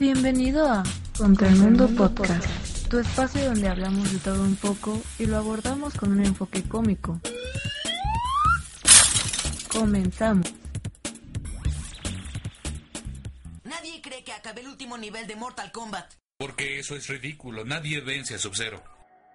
Bienvenido a Contra el Mundo Podcast, tu espacio donde hablamos de todo un poco y lo abordamos con un enfoque cómico. Comenzamos. Nadie cree que acabé el último nivel de Mortal Kombat. Porque eso es ridículo. Nadie vence a Sub-Zero.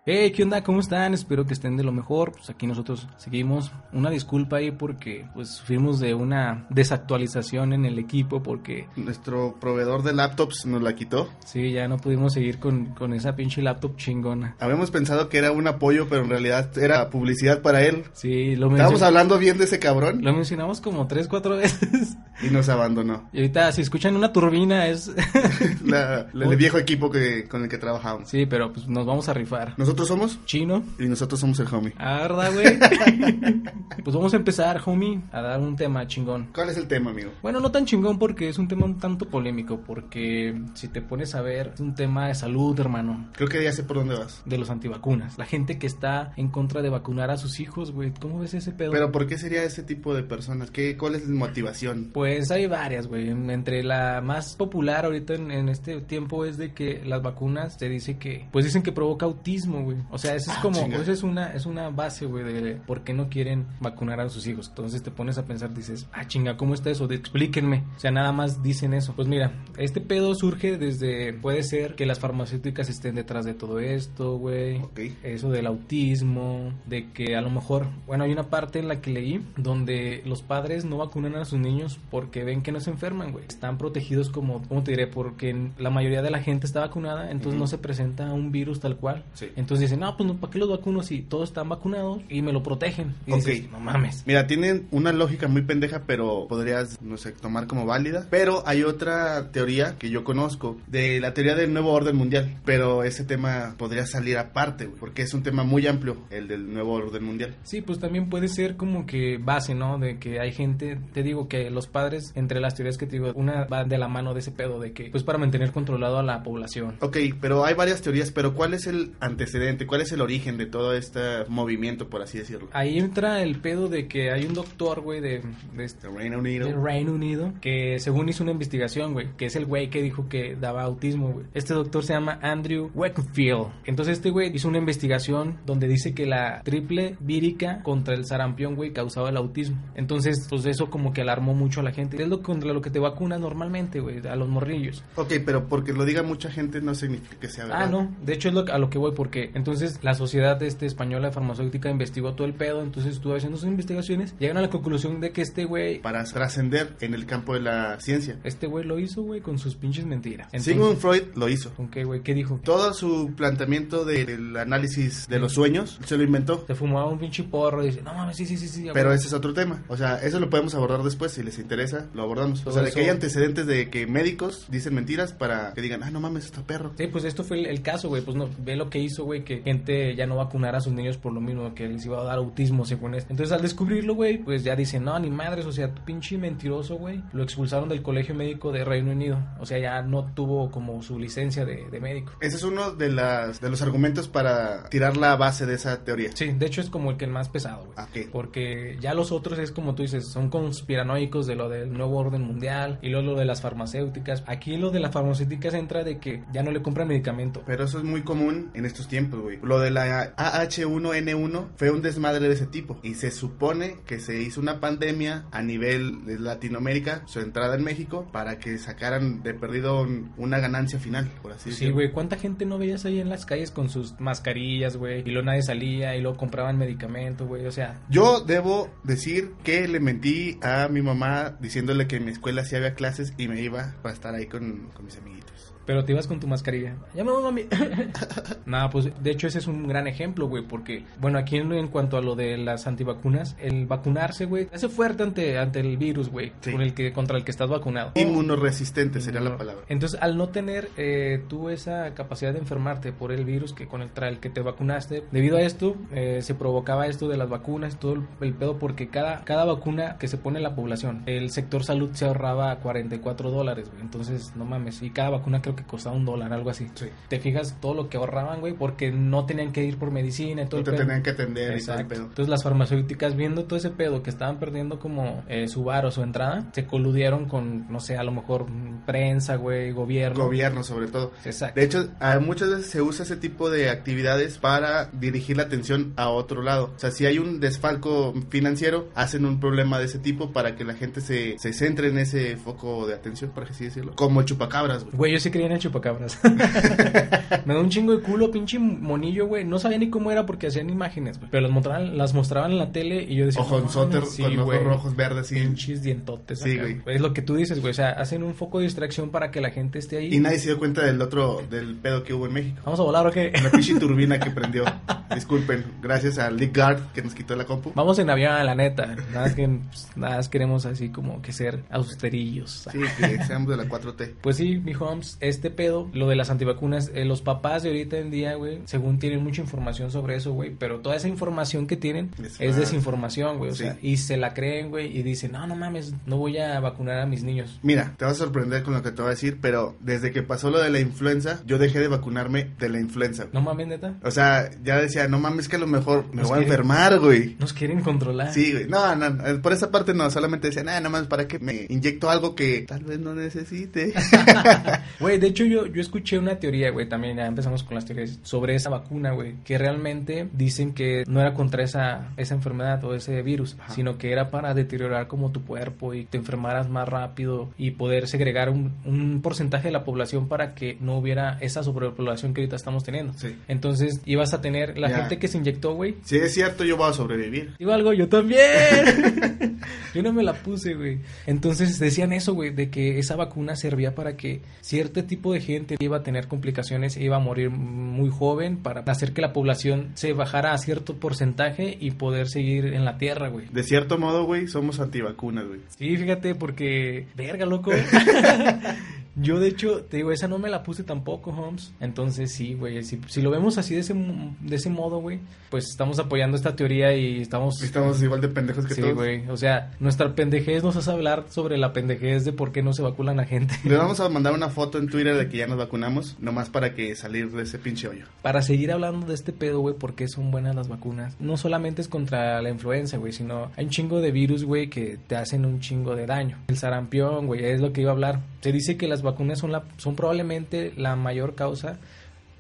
Hey, ¿qué onda? ¿Cómo están? Espero que estén de lo mejor. Pues aquí nosotros seguimos. Una disculpa ahí porque pues sufrimos de una desactualización en el equipo porque Nuestro proveedor de laptops nos la quitó. sí, ya no pudimos seguir con, con esa pinche laptop chingona. Habíamos pensado que era un apoyo, pero en realidad era publicidad para él. Sí, lo, Estábamos mencion- hablando bien de ese cabrón lo mencionamos como tres, cuatro veces. y nos abandonó. Y ahorita si escuchan una turbina es... La- la- el viejo equipo que, con el que trabajamos. sí, pero pues nos vamos a rifar. Nosotros somos Chino. y nosotros somos el homie. ¿verdad, güey? pues vamos a empezar, homie, a dar un tema chingón. ¿Cuál es el tema, amigo? Bueno, no tan chingón porque es un tema un tanto polémico, porque si te pones a ver, es un tema de salud, hermano, Creo que ya sé por dónde vas. de los antivacunas. La gente que está en contra de vacunar a sus hijos, güey, ¿cómo ves ese pedo? Pero ¿por qué sería ese tipo de personas? ¿Qué, ¿Cuál es la motivación? Pues hay varias, güey. Entre la más popular ahorita en, en este tiempo es de que las vacunas te dice que, pues dicen que provoca autismo, güey. O sea, esa es Ah, como, chinga. esa es una, es una base, güey, de por qué no quieren vacunar a sus hijos. Entonces te pones a pensar, dices, ah, chinga, ¿cómo está eso? De, explíquenme. O sea, nada más dicen eso. Pues mira, este pedo surge desde, puede ser que las farmacéuticas estén detrás de todo esto, güey. Ok. Eso del autismo, de que a lo mejor, bueno, hay una parte en la que leí donde los padres no vacunan a sus niños porque ven que no se enferman, güey. Están protegidos como, ¿cómo te diré? Porque la mayoría de la gente está vacunada, entonces no se presenta un virus tal cual. Sí. Entonces dicen, no, pues ¿para qué los vacuno si todos están vacunados y me lo protegen? Y dices, no mames. Mira, tienen una lógica muy pendeja, pero podrías, no sé, tomar como válida. Pero hay otra teoría que yo conozco, de la teoría del nuevo orden mundial. Pero ese tema podría salir aparte, güey, porque es un tema muy amplio, el del nuevo orden mundial. Sí, pues también puede ser como que base, ¿no? De que hay gente, te digo que los padres, entre las teorías que te digo, una va de la mano de ese pedo de que, pues para mantener controlado a la población. Ok, pero hay varias teorías, pero ¿cuál es el antecedente? ¿Cuál es el origen de todo este movimiento, por así decirlo? Ahí entra el pedo de que hay un doctor, güey, de, de este De Reino Unido. del Reino Unido, que según hizo una investigación, güey, que es el güey que dijo que daba autismo, güey. Este doctor se llama Andrew Wakefield. Entonces este güey hizo una investigación donde dice que la triple vírica contra el sarampión, güey, causaba el autismo. Entonces, pues eso como que alarmó mucho a la gente. Es lo contra lo que te vacunas normalmente, güey, a los morrillos. Ok, pero porque lo diga mucha gente no significa que sea verdad. Ah, no. De hecho, es lo, a lo que voy, porque entonces la sociedad este, española de farmacéutica investigó todo el pedo, entonces estuvo haciendo sus investigaciones, llegaron a la conclusión de que este güey, Para trascender en el campo de la ciencia. este güey lo hizo, güey, con sus pinches mentiras. Entonces, Sigmund Freud lo hizo. ¿Con qué, güey? ¿Qué dijo? Todo su planteamiento de- del análisis de los sueños se lo inventó. Se fumaba un pinche porro y dice, no mames, sí, sí, sí, sí. Pero güey". ese es otro tema. O sea, eso lo podemos abordar después. Si les interesa, lo abordamos. O sea, de eso- que hay antecedentes de que médicos dicen mentiras para que digan, ah, no mames, está perro. Sí, pues esto fue el, el caso, güey. Pues no, ve lo que hizo, güey, que gente ya no vacunara a sus niños por lo mismo, que les iba a dar autismo, según esto. Entonces, al descubrirlo, güey, pues ya dicen, no, ni madres, o sea, tu pinche mentiroso, güey. Lo expulsaron del colegio médico de Reino Unido. O sea, ya no tuvo como su licencia de, de médico. Ese es uno de, las, de los argumentos para tirar la base de esa teoría. Sí, de hecho es como el que el más pesado, güey. Ah, ok. Porque ya los otros es como tú dices, son conspiranoicos de lo del nuevo orden mundial y luego lo de las farmacéuticas. Aquí lo de las farmacéuticas entra de que ya no le compran medicamento. Pero eso es muy común en estos tiempos, güey. Lo de la AH1N1 fue un desmadre de ese tipo. Y se supone que se hizo una pandemia a nivel de Latinoamérica, su entrada en México, para que sacaran de perdido un- una ganancia final, por así Sí, decirlo. güey, ¿cuánta gente no veías ahí en las calles con sus mascarillas, güey? Y luego nadie salía y luego compraban medicamento, güey. O sea, Yo debo decir que le mentí a mi mamá diciéndole que en mi escuela sí había clases y me iba para estar ahí con, con mis amiguitos. Pero te ibas con tu mascarilla. Ya me voy, mami. Nada, pues de hecho ese es un gran ejemplo, güey, porque, bueno, aquí en, en cuanto a lo de las antivacunas, el vacunarse, güey, hace fuerte ante, ante el virus, güey, Sí. con el que, contra el que estás vacunado. Inmunoresistente sería la palabra. Entonces, al no tener eh, tú esa capacidad de enfermarte por el virus que con el, tra- el que te vacunaste, debido a esto, eh, se provocaba esto de las vacunas, todo el, el pedo, porque cada, cada vacuna que se pone en la población, el sector salud se ahorraba 44 dólares, güey. Entonces, no mames, y cada vacuna creo que costaba un dólar, algo así. Sí. Te fijas todo lo que ahorraban, güey, porque que no tenían que ir por medicina y todo No te el tenían que atender y todo el Exacto. pedo. Entonces las farmacéuticas viendo todo ese pedo que estaban perdiendo como eh, su bar o su entrada, se coludieron con, no sé, a lo mejor prensa, güey, gobierno. Gobierno, sobre todo. Exacto. De hecho, muchas veces se usa ese tipo de actividades para dirigir la atención a otro lado. O sea, si hay un desfalco financiero, hacen un problema de ese tipo para que la gente se, se centre en ese foco de atención, por así decirlo. Como el chupacabras, güey. Güey, yo sí creía en el chupacabras. Me da un chingo de culo, pinche monillo, güey. No sabía ni cómo era porque hacían imágenes, güey. Pero las mostraban, las mostraban en la tele y yo decía... Ojonzote "No mames, con ojos güey". rojos, verdes, sí. Pinches dientotes. Sí, acá, güey. Es lo que tú dices, güey. O sea, hacen un foco de distracción para que la gente esté ahí. Y nadie se dio cuenta del otro, del pedo que hubo en México. ¿Vamos a volar o qué? La pinche turbina que prendió. Disculpen, gracias a Lee Guard que nos quitó la compu. Vamos en avión, la neta. Nada más que pues, nada más queremos así como que ser austerillos. Sí, que seamos de la 4T. Pues sí, mi Holmes, este pedo, lo de las antivacunas, eh, los papás de ahorita en día, güey, según tienen mucha información sobre eso, güey, pero toda esa información que tienen Es desinformación, güey, o Sí. sea, y se la creen, güey, y dicen, no, no mames, no voy a vacunar a mis niños. Mira, te vas a sorprender con lo que te voy a decir, pero desde que pasó lo de la influenza, yo dejé de vacunarme de la influenza. No mames, neta. O sea, ya decía, no mames que a lo mejor me Nos voy a enfermar, güey. Nos quieren controlar. Sí, güey. No, no, no, por esa parte no, solamente decía, nada, nada más para que me inyecto algo que tal vez no necesite. Güey, de hecho yo, yo escuché una teoría, güey, también ya empezamos con las teorías sobre esa vacuna, güey, que realmente dicen que no era contra esa, esa enfermedad o ese virus, Ajá. sino que era para deteriorar como tu cuerpo y te enfermaras más rápido y poder segregar un, un porcentaje de la población para que no hubiera esa sobrepoblación que ahorita estamos teniendo. Sí. Entonces ibas a tener la Ya. gente que se inyectó, güey. Si es cierto, yo voy a sobrevivir. Digo algo, yo también. yo no me la puse, güey. Entonces decían eso, güey, de que esa vacuna servía para que cierto tipo de gente iba a tener complicaciones, iba a morir muy joven, para hacer que la población se bajara a cierto porcentaje y poder seguir en la tierra, güey. De cierto modo, güey, somos antivacunas, güey. Sí, fíjate, porque, verga, loco. Yo, de hecho, te digo, esa no me la puse tampoco, Holmes. Entonces, sí, güey, si, si lo vemos así de ese, de ese modo, güey, pues estamos apoyando esta teoría y estamos... Estamos igual de pendejos que Sí, todos. güey. O sea, nuestra pendejez nos hace hablar sobre la pendejez de por qué no se vacunan a gente. Le vamos a mandar una foto en Twitter de que ya nos vacunamos, nomás para que salir de ese pinche hoyo. Para seguir hablando de este pedo, güey, por qué son buenas las vacunas. No solamente es contra la influenza, güey, sino hay un chingo de virus, güey, que te hacen un chingo de daño. El sarampión, güey, es lo que iba a hablar. Se dice que las vacunas son, la, son probablemente la mayor causa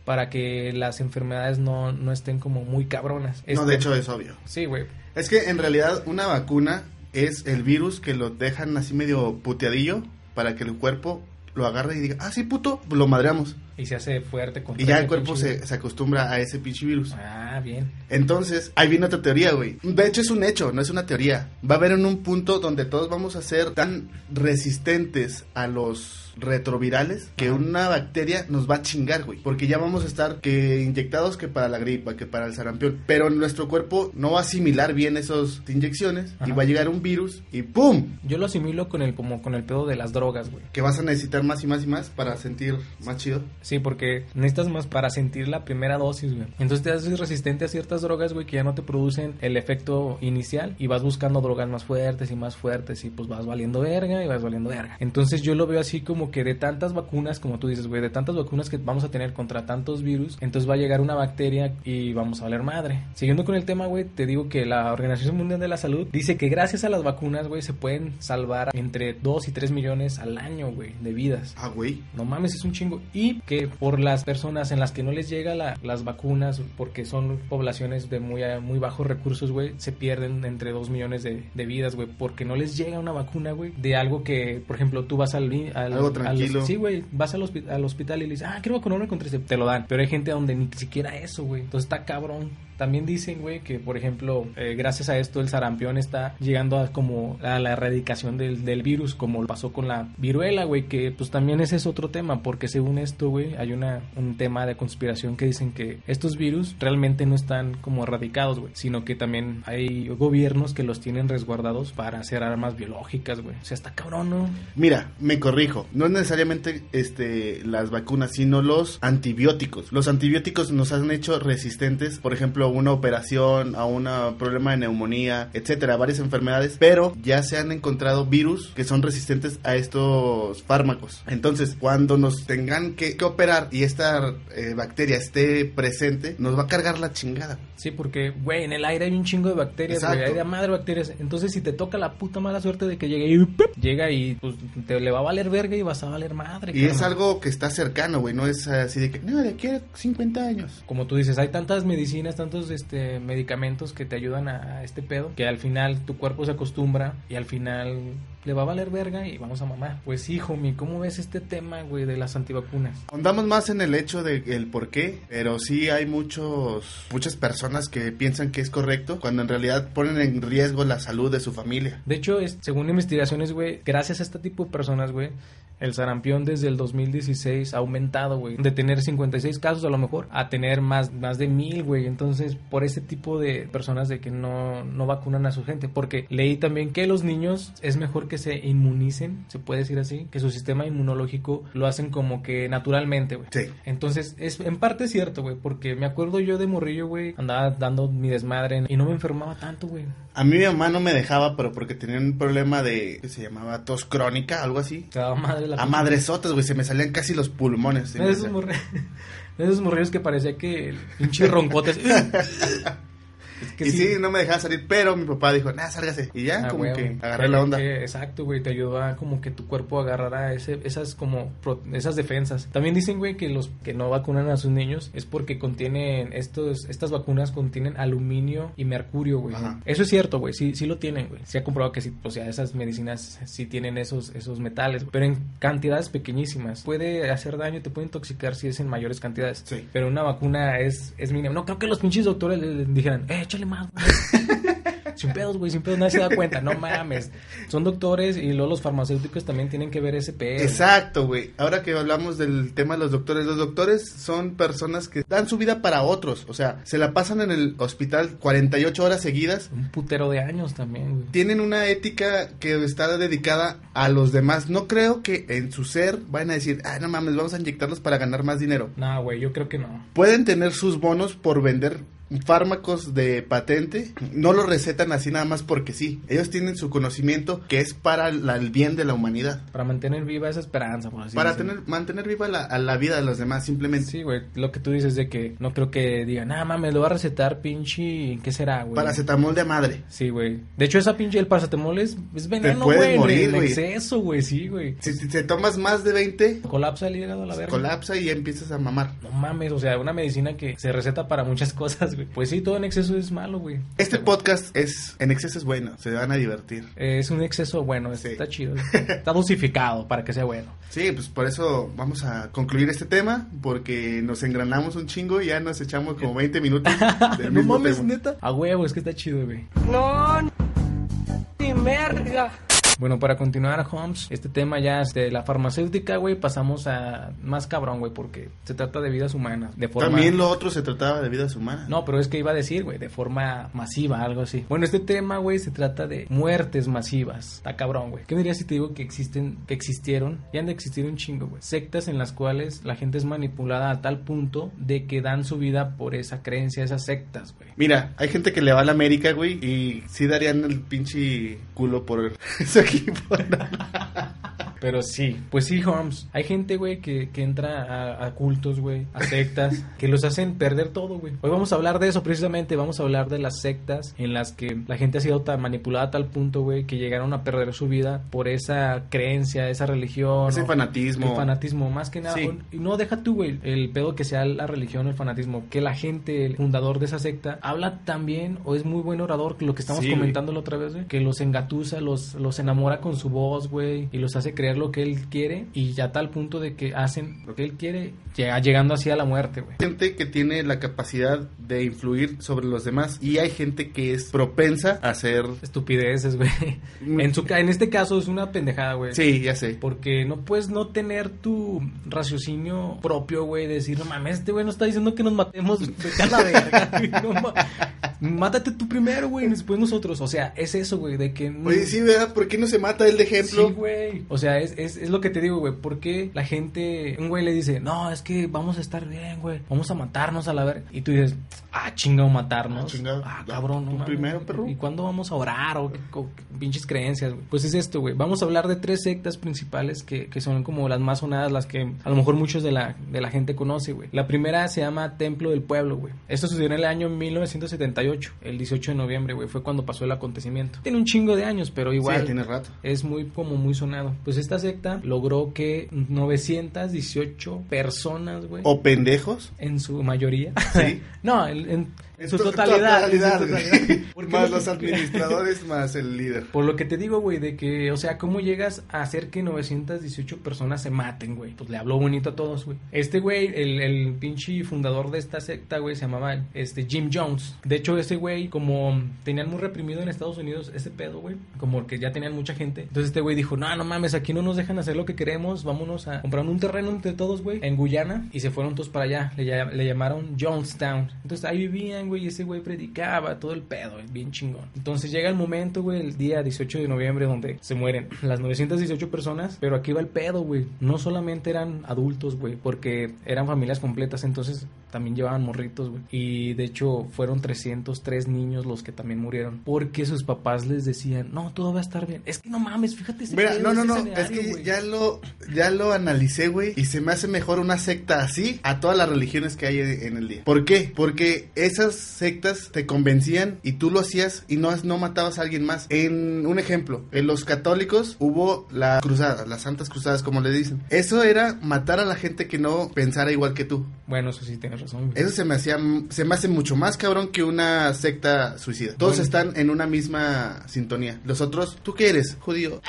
para que las enfermedades no, no estén como muy cabronas. No, Este- de hecho es obvio. Sí, güey. Es que en realidad una vacuna es el virus que lo dejan así medio puteadillo para que el cuerpo lo agarre y diga, ah, sí, puto, lo madreamos. Y se hace fuerte contra Y ya el cuerpo se, se acostumbra a ese pinche virus. Ah, bien. Entonces, ahí viene otra teoría, güey. De hecho, es un hecho, no es una teoría. Va a haber en un punto donde todos vamos a ser tan resistentes a los retrovirales que Ajá. una bacteria nos va a chingar, güey. Porque ya vamos a estar que inyectados que para la gripa, que para el sarampión. Pero nuestro cuerpo no va a asimilar bien esas inyecciones y va a llegar un virus y ¡pum! Yo lo asimilo con el como con el pedo de las drogas, güey. Que vas a necesitar más y más y más para sentir más chido. Sí, porque necesitas más para sentir la primera dosis, güey. Entonces te haces resistente a ciertas drogas, güey, que ya no te producen el efecto inicial y vas buscando drogas más fuertes y más fuertes y pues vas valiendo verga y vas valiendo verga. Entonces yo lo veo así como que de tantas vacunas, como tú dices, güey, de tantas vacunas que vamos a tener contra tantos virus, entonces va a llegar una bacteria y vamos a valer madre. Siguiendo con el tema, güey, te digo que la Organización Mundial de la Salud dice que gracias a las vacunas, güey, se pueden salvar entre 2 y 3 millones al año, güey, de vidas. Ah, güey. No mames, es un chingo. Y que por las personas en las que no les llega la- las vacunas, porque son poblaciones de muy, muy bajos recursos, güey, se pierden entre 2 millones de, de vidas, güey, porque no les llega una vacuna, güey, de algo que, por ejemplo, tú vas al... al Algo al- tranquilo. sí, güey, vas al, hospi- al hospital y le dices, ah, quiero vacunarme contra ese... Te lo dan. Pero hay gente donde ni siquiera eso, güey. Entonces está cabrón. También dicen, güey, que por ejemplo, eh, gracias a esto el sarampión está llegando a como a la erradicación del, del virus, como pasó con la viruela, güey, que pues también ese es otro tema, porque según esto, güey, hay una, un tema de conspiración que dicen que estos virus realmente no están como erradicados, güey, sino que también hay gobiernos que los tienen resguardados para hacer armas biológicas, güey. O sea, está cabrón, ¿no? Mira, me corrijo. No es necesariamente este, las vacunas, sino los antibióticos. Los antibióticos nos han hecho resistentes, por ejemplo, ejemplo, una operación, a un problema de neumonía, etcétera, varias enfermedades, pero ya se han encontrado virus que son resistentes a estos fármacos. Entonces, cuando nos tengan que, que operar y esta eh, bacteria esté presente, nos va a cargar la chingada. Sí, porque, güey, en el aire hay un chingo de bacterias, güey, hay de madre bacterias. Entonces, si te toca la puta mala suerte de que llegue y ¡pip! llega y pues te le va a valer verga y vas a valer madre. Y es algo que está cercano, güey, no es así de que, no, de aquí a 50 años. Como tú dices, hay tantas medicinas, tantos este medicamentos que te ayudan a, a este pedo, que al final tu cuerpo se acostumbra y al final le va a valer verga y vamos a mamar. Pues sí, homie, ¿cómo ves este tema, güey, de las antivacunas? Ahondamos más en el hecho de el por qué, pero sí hay muchos muchas personas que piensan que es correcto cuando en realidad ponen en riesgo la salud de su familia. De hecho, es, según investigaciones, güey, gracias a este tipo de personas, güey, el sarampión desde el 2016 ha aumentado, güey. De tener 56 casos a lo mejor a tener más, más de mil, güey. Entonces, por ese tipo de personas de que no, no vacunan a su gente. Porque leí también que los niños es mejor que se inmunicen, se puede decir así, que su sistema inmunológico lo hacen como que naturalmente, güey. Sí. Entonces, es en parte cierto, güey, porque me acuerdo yo de morrillo, güey, andaba dando mi desmadre y no me enfermaba tanto, güey. A mí mi mamá no me dejaba, pero porque tenía un problema de que se llamaba tos crónica, algo así. Te daba madre la A madresotas, güey, se me salían casi los pulmones. De esos, de esos morrillos que parecía que el pinche roncotes. Es que y sí, no me dejaba salir, pero mi papá dijo, nah, sálgase. Y ya, Ah, como que agarré la onda. Exacto, güey, te ayudó a como que tu cuerpo agarrara ese, esas como pro- esas defensas. También dicen, güey, que los que no vacunan a sus niños es porque contienen estos estas vacunas contienen aluminio y mercurio, güey. Eso es cierto, güey, sí sí lo tienen, güey. Se ha comprobado que sí, o sea, esas medicinas sí tienen esos esos metales, pero en cantidades pequeñísimas. Puede hacer daño, te puede intoxicar si es en mayores cantidades. Sí. Pero una vacuna es es mínima. No creo que los pinches doctores le, le dijeran, "Eh, échale más." güey". Sin pedos, güey, sin pedos, nadie se da cuenta, no mames. Son doctores y luego los farmacéuticos también tienen que ver ese pedo. Exacto, güey. Ahora que hablamos del tema de los doctores, los doctores son personas que dan su vida para otros. O sea, se la pasan en el hospital 48 horas seguidas. Un putero de años también, güey. Tienen una ética que está dedicada a los demás. No creo que en su ser vayan a decir, ah, no mames, vamos a inyectarlos para ganar más dinero. No, güey, yo creo que no. Pueden tener sus bonos por vender fármacos de patente, no lo recetan así nada más porque sí. Ellos tienen su conocimiento que es para la- el bien de la humanidad. Para mantener viva esa esperanza, por así para tener, mantener viva la, a la vida de los demás, simplemente. Sí, güey, lo que tú dices de que no creo que digan, ah, mames, lo va a recetar pinche, ¿qué será, güey? Paracetamol de madre. Sí, güey. De hecho, esa pinche, el paracetamol es, es veneno, puedes güey. en- morir, en güey. exceso, güey, sí, güey. Si, si te tomas más de 20, Colapsa el hígado a la verga. colapsa y ya empiezas a mamar. No mames, o sea, una medicina que se receta para muchas cosas, güey. Pues sí, todo en exceso es malo, güey. Este podcast es, en exceso es bueno, se van a divertir. Eh, Es un exceso bueno, Sí. está chido. Está dosificado para que sea bueno. Sí, pues por eso vamos a concluir este tema, porque nos engranamos un chingo y ya nos echamos como 20 minutos del no mismo mames, tema. neta. A huevo, es que está chido, güey. No, ni merga. Bueno, para continuar, Holmes, este tema ya es de la farmacéutica, güey, pasamos a más cabrón, güey, porque se trata de vidas humanas, de forma... También lo otro se trataba de vidas humanas. No, pero es que iba a decir, güey, de forma masiva, algo así. Bueno, este tema, güey, se trata de muertes masivas. Está cabrón, güey. ¿Qué dirías si te digo que existen, que existieron, y han de existir un chingo, güey? Sectas en las cuales la gente es manipulada a tal punto de que dan su vida por esa creencia, esas sectas, güey. Mira, hay gente que le va a la América, güey, y sí darían el pinche culo por ese equipo. Pero sí, pues sí, Holmes. Hay gente, güey, que, que entra a, a cultos, güey, a sectas, que los hacen perder todo, güey. Hoy vamos a hablar de eso precisamente. Vamos a hablar de las sectas en las que la gente ha sido tan manipulada a tal punto, güey, que llegaron a perder su vida por esa creencia, esa religión. Ese o- fanatismo. El fanatismo, más que nada. Sí. Y no deja tú, güey, el pedo que sea la religión, el fanatismo. Que la gente, el fundador de esa secta, habla también o es muy buen orador, lo que estamos Sí, comentando la otra vez, güey. Que los engatusa, los, los enamora con su voz, güey. Y los hace creer lo que él quiere. Y ya tal punto de que hacen lo que él quiere, llega- llegando así a la muerte, güey. gente que tiene la capacidad de influir sobre los demás y hay gente que es propensa a ser... Estupideces, güey. En, su, en este caso es una pendejada, güey. Sí, ya sé. Porque no puedes no tener tu raciocinio propio, güey. Decir, no mames, este güey no está diciendo que nos matemos. A la verga, güey, no ma- mátate tú primero, güey, después nosotros. O sea, es eso, güey, de que... no- Oye, sí, ¿verdad? ¿Por qué no se mata él de ejemplo? Sí, güey. O sea, es, es, es lo que te digo, güey. ¿Por qué la gente, un güey le dice, no, es que vamos a estar bien, güey. Vamos a matarnos a la verga. Y tú dices, ah, chingado, matarnos. Ah, chingado. Ah, cabrón, no Tú mames, primero, güey. perro. ¿Y cuándo vamos a orar? O, qué- o pinches creencias, güey. Pues es esto, güey. Vamos a hablar de tres sectas principales que, que son como las más sonadas, las que a lo mejor muchos de la, de la gente conoce, güey. La primera se llama Templo del Pueblo, güey. Esto sucedió en el año 1978, el 18 de noviembre, güey. Fue cuando pasó el acontecimiento. Tiene un chingo de años, pero igual Sí, tiene rato. es muy como muy sonado. Pues esta secta logró que 918 personas, güey, ¿O pendejos? en su mayoría. Sí. no, en, en- en su to- totalidad. en su totalidad. Porque Más lo los administradores, más el líder. Por lo que te digo, güey, de que, o sea, ¿cómo llegas a hacer que 918 personas se maten, güey? Pues le habló bonito a todos, güey. Este güey, el, el pinche fundador de esta secta, güey, se llamaba este Jim Jones. De hecho, ese güey, como tenían muy reprimido en Estados Unidos ese pedo, güey, como que ya tenían mucha gente. Entonces este güey dijo, no, no mames, aquí no nos dejan hacer lo que queremos, vámonos a comprar un terreno entre todos, güey, en Guyana. Y se fueron todos para allá. Le llamaron Jonestown. Entonces ahí vivían, güey, y ese güey predicaba todo el pedo, es bien chingón. Entonces llega el momento, güey, el día 18 de noviembre, donde se mueren las 918 personas. Pero aquí va el pedo, güey. No solamente eran adultos, güey, porque eran familias completas, entonces también llevaban morritos, güey. Y de hecho fueron 303 niños los que también murieron. Porque sus papás les decían, no, todo va a estar bien. Es que no mames, fíjate ese Mira, no, no, no, es que ya lo, ya lo analicé, güey, y se me hace mejor una secta así a todas las religiones que hay en el día. ¿Por qué? Porque esas sectas te convencían y tú lo hacías y no, no matabas a alguien más. En un ejemplo, en los católicos hubo la cruzada, las santas cruzadas, como le dicen. Eso era matar a la gente que no pensara igual que tú. Bueno, eso sí tienes razón. Güey. Eso se me hacía, se me hace mucho más cabrón que una secta suicida. Todos Bueno. están en una misma sintonía. Los otros, ¿tú qué eres? Judío.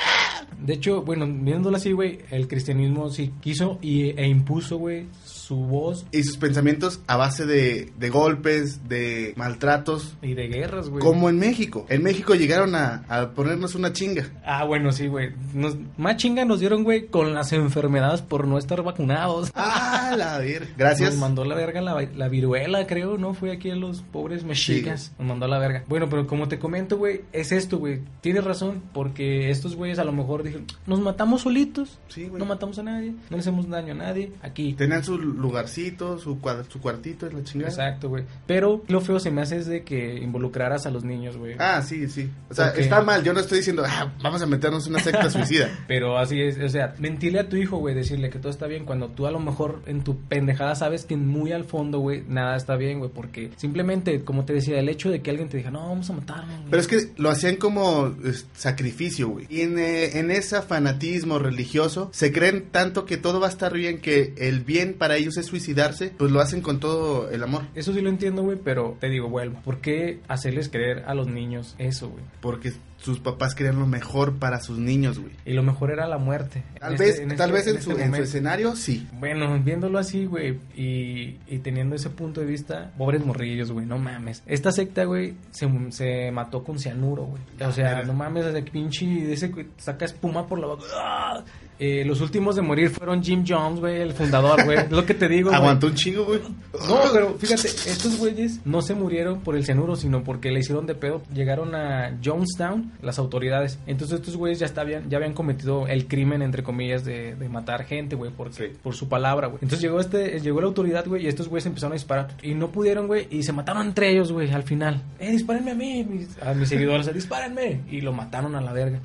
De hecho, bueno, viéndolo así, güey, el cristianismo sí quiso y, e impuso, güey, su voz y sus pensamientos a base de, de golpes, de maltratos, y de guerras, güey. como en México. En México llegaron a, a ponernos una chinga. Ah, bueno, sí, güey. Nos- Más chinga nos dieron, güey, con las enfermedades por no estar vacunados. Ah, la ver. Gracias. Nos mandó la verga la, la viruela, creo, ¿no? Fue aquí a los pobres mexicas. Nos mandó a la verga. Bueno, pero como te comento, güey, es esto, güey. Tienes razón, porque estos güeyes a lo mejor dijeron, nos matamos solitos. Sí, güey. No matamos a nadie, no le hacemos daño a nadie. Aquí. Tenían su lugarcito, su, cuad- su cuartito, es la chingada. Exacto, güey. Pero lo feo se me hace es de que involucraras a los niños, güey. Ah, sí, sí. O sea, está mal. Yo no estoy diciendo, ah, vamos a meternos en una secta suicida. Pero así es, o sea, mentirle a tu hijo, güey, decirle que todo está bien cuando tú a lo mejor en tu pendejada sabes que muy al fondo, güey, nada está bien, güey, porque simplemente, como te decía, el hecho de que alguien te diga, no, vamos a matarnos. güey". Pero es que lo hacían como es, sacrificio, güey. Y en, eh, en ese fanatismo religioso se creen tanto que todo va a estar bien, que el bien para ellos es suicidarse, pues lo hacen con todo el amor. Eso sí lo entiendo, güey, pero te digo, vuelvo, ¿por qué hacerles creer a los niños eso, güey? Porque sus papás querían lo mejor para sus niños, güey. Y lo mejor era la muerte. Tal vez, este- en tal este- vez en, este su, en su momento. escenario, sí. Bueno, viéndolo así, güey, y, y teniendo ese punto de vista, pobres morrillos, güey, no mames. Esta secta, güey, se, se mató con cianuro, güey. O sea, Mira. no mames, ese pinche, ese saca espuma por la boca. ¡Ah! Eh, los últimos de morir fueron Jim Jones, güey, el fundador, güey. Es lo que te digo. Aguantó un chingo, güey. No, pero fíjate, estos güeyes no se murieron por el cianuro, sino porque le hicieron de pedo. Llegaron a Jonestown, las autoridades. Entonces estos güeyes ya, estaban, ya habían cometido el crimen, entre comillas, de, de matar gente, güey, por, Sí. por su palabra, güey. Entonces llegó este, llegó la autoridad, güey, y estos güeyes empezaron a disparar. Y no pudieron, güey, y se mataron entre ellos, güey, al final. Eh, dispárenme a mí, mis- a mis seguidores, dispárenme. Y lo mataron a la verga.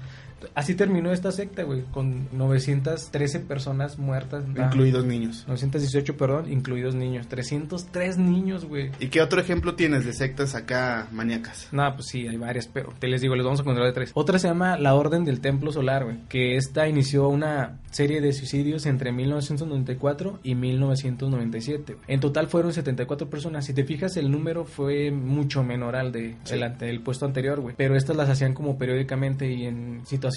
Así terminó esta secta, güey, con 913 personas muertas. Incluidos niños. 918, perdón, incluidos niños. 303 niños, güey. ¿Y qué otro ejemplo tienes de sectas acá maníacas? No, pues sí, hay varias, pero te les digo, les vamos a contar de tres. Otra se llama la Orden del Templo Solar, güey, que esta inició una serie de suicidios entre 1994 y 1997. En total fueron 74 personas. Si te fijas, el número fue mucho menor al de Sí. ante- del puesto anterior, güey. Pero estas las hacían como periódicamente y en situaciones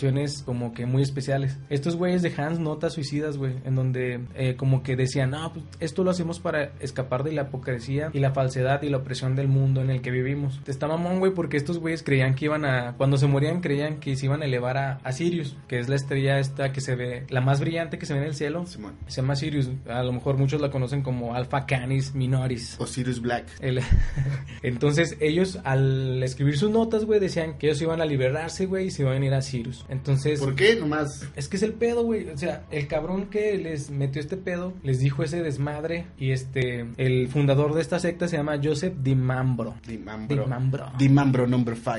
como que muy especiales. Estos güeyes dejaban notas suicidas, güey, en donde eh, como que decían, no, pues esto lo hacemos para escapar de la hipocresía y la falsedad y la opresión del mundo en el que vivimos. Está mamón, güey, porque estos güeyes creían que iban a, cuando se morían, creían que se iban a elevar a, a Sirius, que es la estrella esta que se ve, la más brillante que se ve en el cielo. Se llama Sirius, a lo mejor muchos la conocen como Alpha Canis Minoris. Osiris Black. El- Entonces ellos al escribir sus notas, güey, decían que ellos iban a liberarse, güey, y se iban a ir a Sirius. Entonces... ¿Por qué? Nomás. Es que es el pedo, güey. O sea, el cabrón que les metió este pedo, les dijo ese desmadre. Y este, el fundador de esta secta se llama Joseph Dimambro. Dimambro. Dimambro. Dimambro number 5.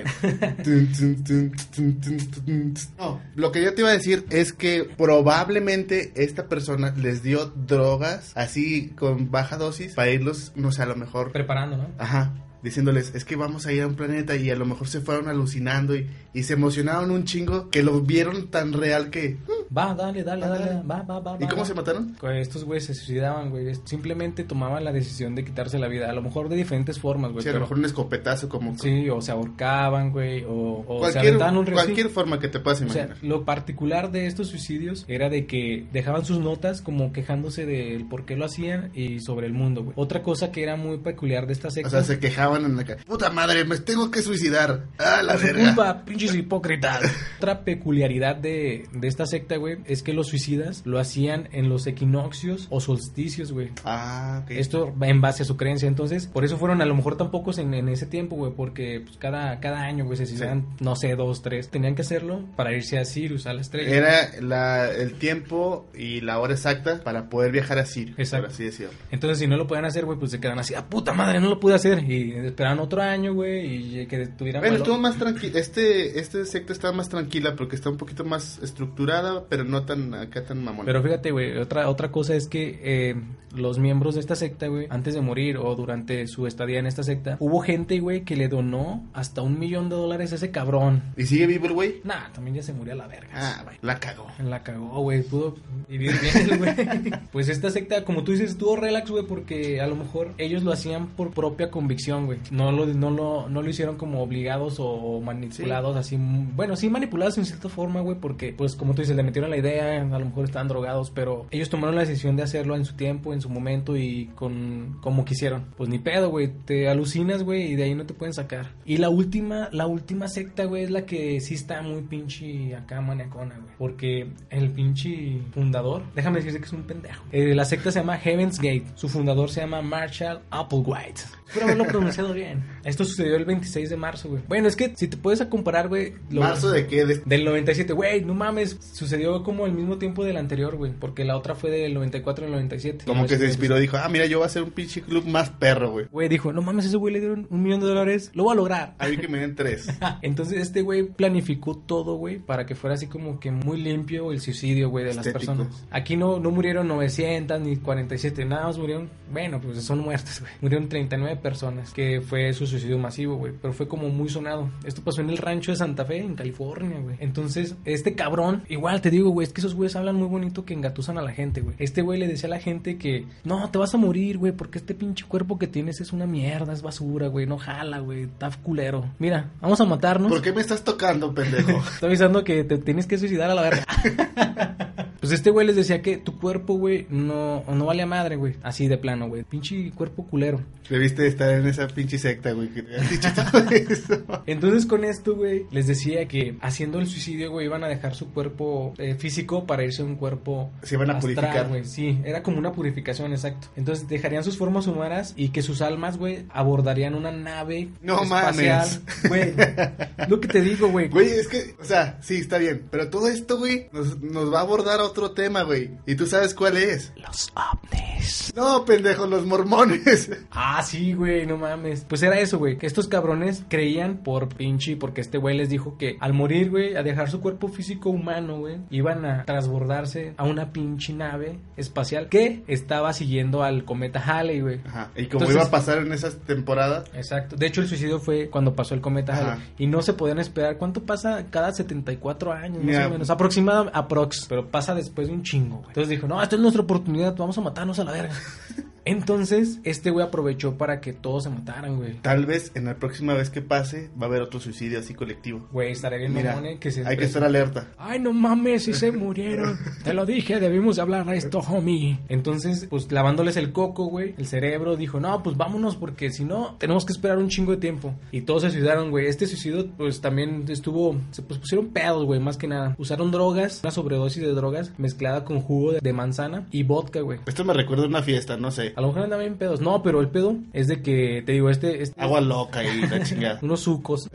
no, lo que yo te iba a decir es que probablemente esta persona les dio drogas así con baja dosis para irlos, no sé, a lo mejor. Preparando, ¿no? Ajá. Diciéndoles, es que vamos a ir a un planeta y a lo mejor se fueron alucinando y, y se emocionaron un chingo que lo vieron tan real que... Va, dale, dale, dale. dale. Va, va, va. ¿Y va, cómo va. se mataron? Güey, Estos güeyes se suicidaban, güey. Simplemente tomaban la decisión de quitarse la vida. A lo mejor de diferentes formas, güey. Sí, a lo mejor un escopetazo como... Sí, o se ahorcaban, güey. O, o se cualquier, aventaban un cualquier forma que te puedas O sea, imaginar. lo particular de estos suicidios era de que dejaban sus notas como quejándose del por qué lo hacían y sobre el mundo, güey. Otra cosa que era muy peculiar de esta secta. o sea, se quejaban en la calle. Puta madre, me tengo que suicidar. Ah, la verga. culpa, pinches hipócritas. Otra peculiaridad de, de esta secta, güey, es que los suicidas lo hacían en los equinoccios o solsticios, güey. Ah, ok. Esto en base a su creencia. Entonces, por eso fueron a lo mejor tan pocos en, en ese tiempo, güey. Porque pues, cada, cada año, güey, se suicidaban, no sé, dos, tres. Tenían que hacerlo para irse a Sirius, a la estrella. Era la, el tiempo y la hora exacta para poder viajar a Sirio, Exacto. por así decirlo. Entonces, si no lo podían hacer, güey, pues se quedan así, ¡ah, puta madre, no lo pude hacer! Y esperaban otro año, güey, y que tuvieran Bueno, valor. estuvo más tranquila. Este, este secta está más tranquila porque está un poquito más estructurada, pero no tan acá tan mamona. Pero fíjate, güey, otra, otra cosa es que eh, los miembros de esta secta, güey, antes de morir o durante su estadía en esta secta, hubo gente, güey, que le donó hasta un millón de dólares a ese cabrón. ¿Y sigue vivo el güey? Nah, también ya se murió a la verga. Ah, güey. la cagó. La cagó, güey. Pudo vivir bien, güey. pues esta secta, como tú dices, estuvo relax, güey, porque a lo mejor ellos lo hacían por propia convicción, güey. No lo, no lo, no lo hicieron como obligados o manipulados, así. Bueno, sí, manipulados en cierta forma, güey, porque, pues, como tú dices, le metieron la idea, a lo mejor estaban drogados, pero ellos tomaron la decisión de hacerlo en su tiempo, en su momento y con como quisieron. Pues ni pedo, güey. Te alucinas, güey, y de ahí no te pueden sacar. Y la última, la última secta, güey, es la que sí está muy pinche acá maniacona, güey. Porque el pinche fundador, déjame decirte que es un pendejo. Eh, la secta se llama Heaven's Gate. Su fundador se llama Marshall Applewhite. Espero haberlo bien. Esto sucedió el 26 de marzo, güey. Bueno, es que si te puedes a comparar, güey. lo- ¿Marzo de qué? De- Del 97, güey, no mames. Sucedió como el mismo tiempo del anterior, güey. Porque la otra fue del 94 al 97. Como que se inspiró, dijo, ah, mira, yo voy a hacer un pinche club más perro, güey. Güey, dijo, no mames, ese güey le dieron un millón de dólares. Lo voy a lograr. A mí que me den tres. Entonces este güey planificó todo, güey, para que fuera así como que muy limpio el suicidio, güey, de las personas. Aquí no, no murieron 900 ni 47, nada más murieron, bueno, pues son muertes, güey. Murieron 39 personas, que fue su suicidio masivo, güey, pero fue como muy sonado. Esto pasó en el rancho de Santa Fe, en California, güey. Entonces, este cabrón, igual te digo, güey, es que esos güeyes hablan muy bonito que engatusan a la gente, güey. Este güey le decía a la gente que, no, te vas a morir, güey, porque este pinche cuerpo que tienes es una mierda, es basura, güey, no jala, güey, está culero. Mira, vamos a matarnos. ¿Por qué me estás tocando, pendejo? Estoy avisando que te tienes que suicidar a la verga. pues este güey les decía que tu cuerpo, güey, no, no vale a madre, güey. Así de plano, güey. Pinche cuerpo culero. Debiste estar en esa pinche secta, güey. Entonces con esto, güey, les decía que haciendo el suicidio, güey, iban a dejar su cuerpo eh, físico para irse a un cuerpo Se iban a astral, purificar. güey. Sí, era como una purificación, exacto. Entonces dejarían sus formas humanas y que sus almas, güey, abordarían una nave No espacial. Güey, lo que te digo, güey. Güey, es que, o sea, sí, está bien. Pero todo esto, güey, nos, nos va a abordar otro tema, güey. ¿Y tú sabes cuál es? Los ovnis. No, pendejo, los mormones. Ah, sí, güey, no mames. Pues era eso, güey. Que estos cabrones creían por pinche, porque este güey les dijo que al morir, güey, a dejar su cuerpo físico humano, güey, iban a transbordarse a una pinche nave espacial que estaba siguiendo al cometa Halley, güey. Ajá. Y como Entonces- iba a pasar en esas temporadas, Exacto. De hecho, el suicidio fue cuando pasó el cometa Ajá. Halley. Y no se podían esperar. ¿Cuánto pasa cada 74 años? Más o menos. Aproximadamente, aprox. Pero pasa después de un chingo, güey. Entonces dijo, no, esta es nuestra oportunidad. Vamos a matarnos a la verga. Entonces, este güey aprovechó para que todos se mataran, güey. Tal vez en la próxima vez que pase va a haber otro suicidio así colectivo. Güey, estaré bien Mira, eh, que se hay que estar alerta. Ay, no mames, si se murieron. Te lo dije, debimos de hablar a esto, homie. Entonces, pues lavándoles el coco, güey, el cerebro dijo, no, pues vámonos porque si no, tenemos que esperar un chingo de tiempo. Y todos se suicidaron, güey. Este suicidio, pues también estuvo, se pues, pusieron pedos, güey, más que nada. Usaron drogas, una sobredosis de drogas mezclada con jugo de, de manzana y vodka, güey. Esto me recuerda a una fiesta, no sé. A lo mejor andaban bien pedos. No, pero el pedo es de que, te digo, este... este Agua loca y la chingada. unos sucos.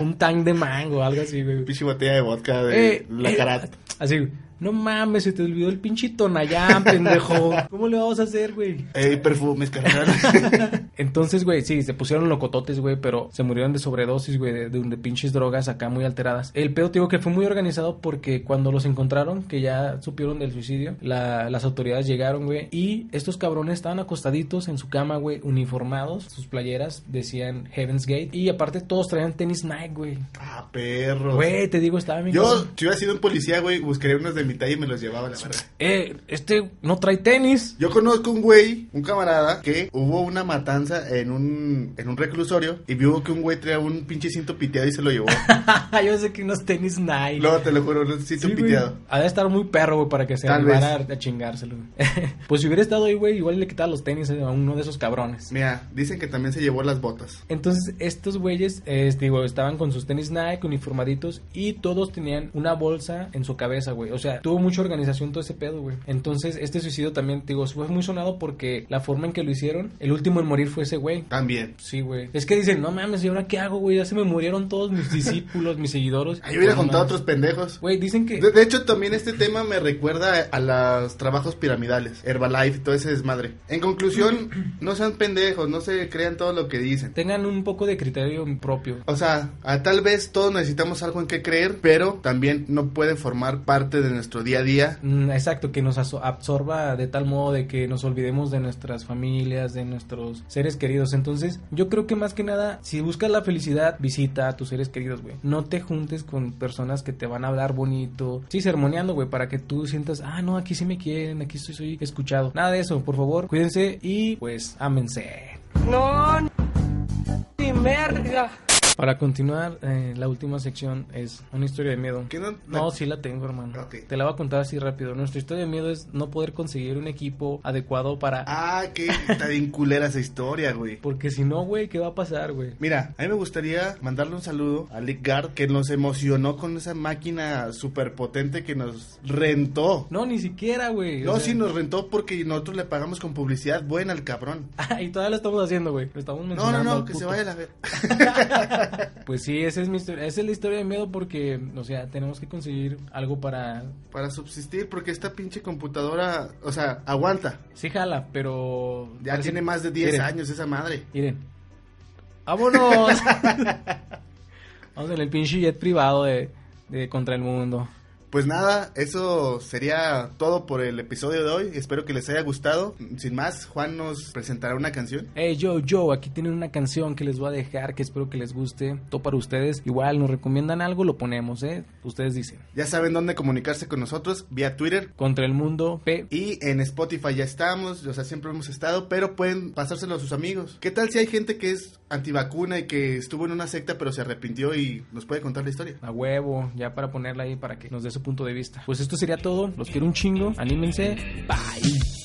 un tang de mango, algo así, güey. Pinche botella de vodka de Eh, la eh. Así, no mames, se te olvidó el pinche Tonayán, pendejo. ¿Cómo le vamos a hacer, güey? Ey, perfumes, carnal. Entonces, güey, sí, se pusieron locototes, güey, pero se murieron de sobredosis, güey, de, de, de pinches drogas acá muy alteradas. El pedo, te digo que fue muy organizado porque cuando los encontraron, que ya supieron del suicidio, la- las autoridades llegaron, güey, y estos cabrones estaban acostaditos en su cama, güey, uniformados, sus playeras decían Heaven's Gate, y aparte todos traían tenis Nike, güey. ah, perro. Güey, te digo, estaba bien. Yo, si hubiera sido un policía, güey, buscaría unos de y me los llevaba, la verdad. Eh, este no trae tenis. Yo conozco un güey, un camarada, que hubo una matanza en un, en un reclusorio y vio que un güey traía un pinche cinto piteado y se lo llevó. Yo sé que unos tenis Nike. Luego te lo juro, un cinto Sí, güey. piteado. Ha de estar muy perro, güey, para que se animara a, a chingárselo. güey. pues si hubiera estado ahí, güey, igual le quitaba los tenis a uno de esos cabrones. Mira, dicen que también se llevó las botas. Entonces, estos güeyes, eh, digo, estaban con sus tenis Nike, uniformaditos, y todos tenían una bolsa en su cabeza, güey. O sea, tuvo mucha organización todo ese pedo, güey. Entonces, este suicidio también, digo, fue muy sonado porque la forma en que lo hicieron, el último en morir fue ese güey. También. Sí, güey. Es que dicen, no mames, ¿y ahora qué hago, güey? Ya se me murieron todos mis discípulos, mis seguidores. Ahí hubiera No contado otros pendejos. Güey, dicen que... De, de hecho, también este tema me recuerda a, a los trabajos piramidales, Herbalife, todo ese desmadre. En conclusión, no sean pendejos, no se crean todo lo que dicen. tengan un poco de criterio propio. O sea, a- tal vez todos necesitamos algo en que creer, pero también no puede formar parte de nuestro día a día. Mm, Exacto, que nos absorba de tal modo de que nos olvidemos de nuestras familias, de nuestros seres queridos. Entonces, yo creo que más que nada, si buscas la felicidad, visita a tus seres queridos, güey. No te juntes con personas que te van a hablar bonito. Sí, sermoneando, güey, para que tú sientas, ah, no, aquí sí me quieren, aquí estoy, soy escuchado. Nada de eso, por favor, cuídense y pues ámense. No, ni merga. Para continuar, eh, la última sección es una historia de miedo. ¿Qué no? No, sí la tengo, hermano. Ok. Te la voy a contar así rápido. Nuestra historia de miedo es no poder conseguir un equipo adecuado para... Ah, que está bien culera esa historia, güey. Porque si no, güey, ¿qué va a pasar, güey? Mira, a mí me gustaría mandarle un saludo a Lick Guard que nos emocionó con esa máquina súper potente que nos rentó. No, ni siquiera, güey. No, O sea- sí, nos rentó porque nosotros le pagamos con publicidad buena al cabrón. Y todavía lo estamos haciendo, güey. Lo estamos No, no, mencionando. no, que se vaya a la ver. Pues sí, esa es mi historia. Esa es la historia de miedo porque, o sea, tenemos que conseguir algo para... Para subsistir, porque esta pinche computadora, o sea, aguanta. Sí jala, pero... Ya parece- tiene más de 10 Miren, años esa madre. Miren. ¡Vámonos! Vamos en el pinche jet privado de, de Contra el Mundo. Pues nada, eso sería todo por el episodio de hoy. Espero que les haya gustado. Sin más, Juan nos presentará una canción. Hey, yo, yo, aquí tienen una canción que les voy a dejar que espero que les guste. Todo para ustedes. Igual nos recomiendan algo, lo ponemos, ¿eh? Ustedes dicen. Ya saben dónde comunicarse con nosotros, vía Twitter. Contra el Mundo P. Y en Spotify ya estamos, o sea, siempre hemos estado, pero pueden pasárselo a sus amigos. ¿Qué tal si hay gente que es antivacuna y que estuvo en una secta pero se arrepintió y nos puede contar la historia? A huevo, ya para ponerla ahí para que nos dé su punto de vista. Pues esto sería todo. Los quiero un chingo. Anímense. Bye.